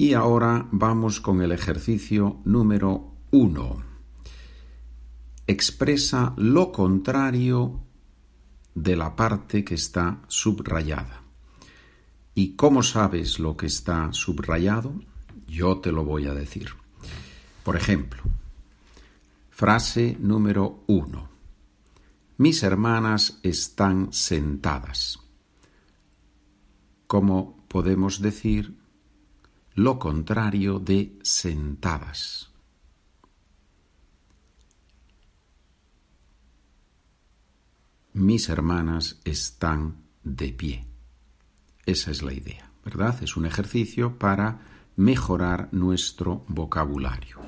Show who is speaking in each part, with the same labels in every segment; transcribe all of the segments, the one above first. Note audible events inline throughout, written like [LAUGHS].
Speaker 1: Y ahora vamos con el ejercicio número uno. Expresa lo contrario de la parte que está subrayada. ¿Y cómo sabes lo que está subrayado? Yo te lo voy a decir. Por ejemplo, frase número uno. Mis hermanas están sentadas. ¿Cómo podemos decir lo contrario de sentadas? Mis hermanas están de pie. Esa es la idea, ¿verdad? Es un ejercicio para mejorar nuestro vocabulario.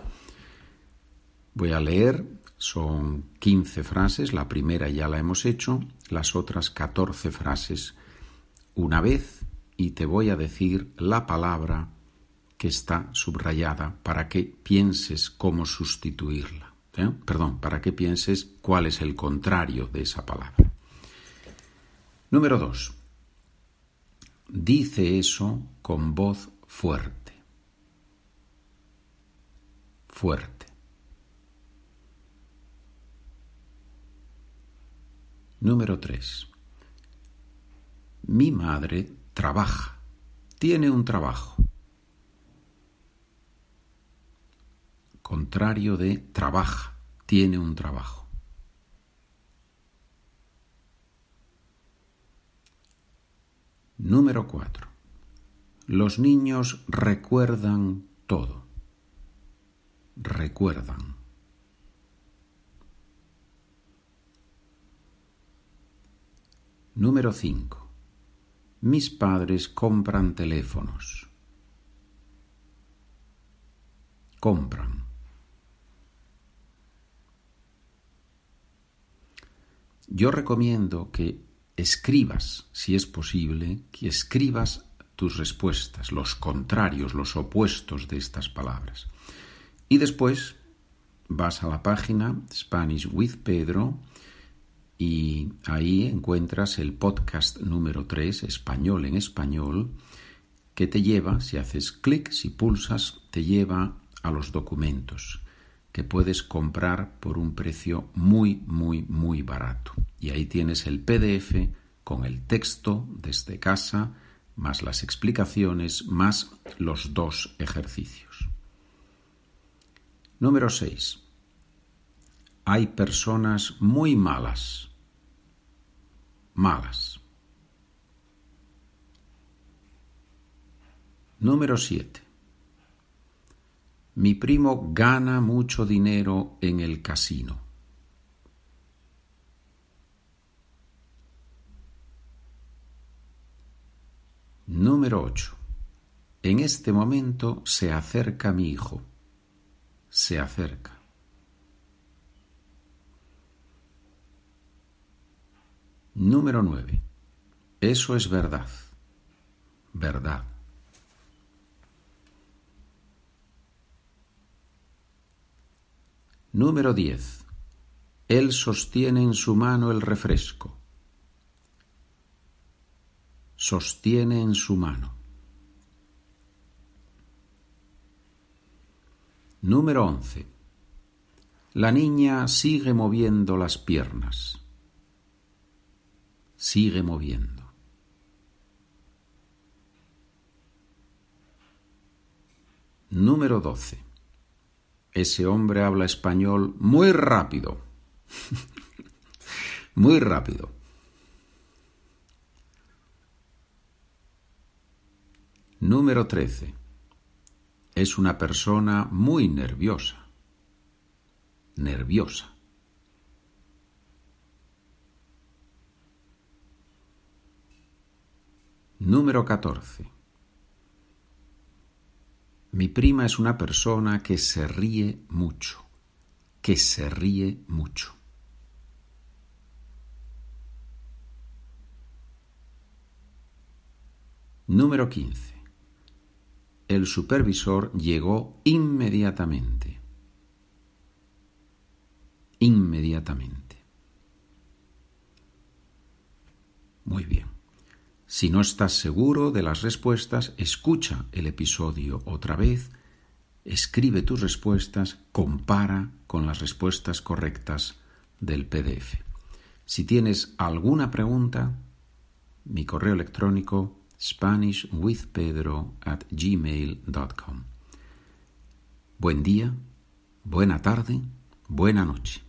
Speaker 1: Voy a leer, son 15 frases, la primera ya la hemos hecho, las otras 14 frases una vez y te voy a decir la palabra que está subrayada para que pienses cómo sustituirla. ¿eh? Perdón, para que pienses cuál es el contrario de esa palabra. Número 2. Dice eso con voz fuerte. Fuerte. Número 3. Mi madre trabaja, tiene un trabajo. Contrario de trabaja, tiene un trabajo. Número 4. Los niños recuerdan todo. Recuerdan. Número 5. Mis padres compran teléfonos. Compran. Yo recomiendo que escribas, si es posible, que escribas tus respuestas, los contrarios, los opuestos de estas palabras. Y después vas a la página Spanish with Pedro y ahí encuentras el podcast número 3, español en español, que te lleva, si haces clic, si pulsas, te lleva a los documentos que puedes comprar por un precio muy, muy, muy barato. Y ahí tienes el PDF con el texto desde casa, más las explicaciones, más los dos ejercicios. Número 6. Hay personas muy malas malas. Número 7. Mi primo gana mucho dinero en el casino. Número 8. En este momento se acerca mi hijo. Se acerca. Número 9. Eso es verdad. Verdad. Número 10. Él sostiene en su mano el refresco. Sostiene en su mano. Número 11. La niña sigue moviendo las piernas sigue moviendo. Número 12. Ese hombre habla español muy rápido. [LAUGHS] muy rápido. Número 13. Es una persona muy nerviosa. Nerviosa. Número 14. Mi prima es una persona que se ríe mucho, que se ríe mucho. Número 15. El supervisor llegó inmediatamente. Inmediatamente. Muy bien. Si no estás seguro de las respuestas, escucha el episodio otra vez, escribe tus respuestas, compara con las respuestas correctas del PDF. Si tienes alguna pregunta, mi correo electrónico spanishwithpedro at gmail.com. Buen día, buena tarde, buena noche.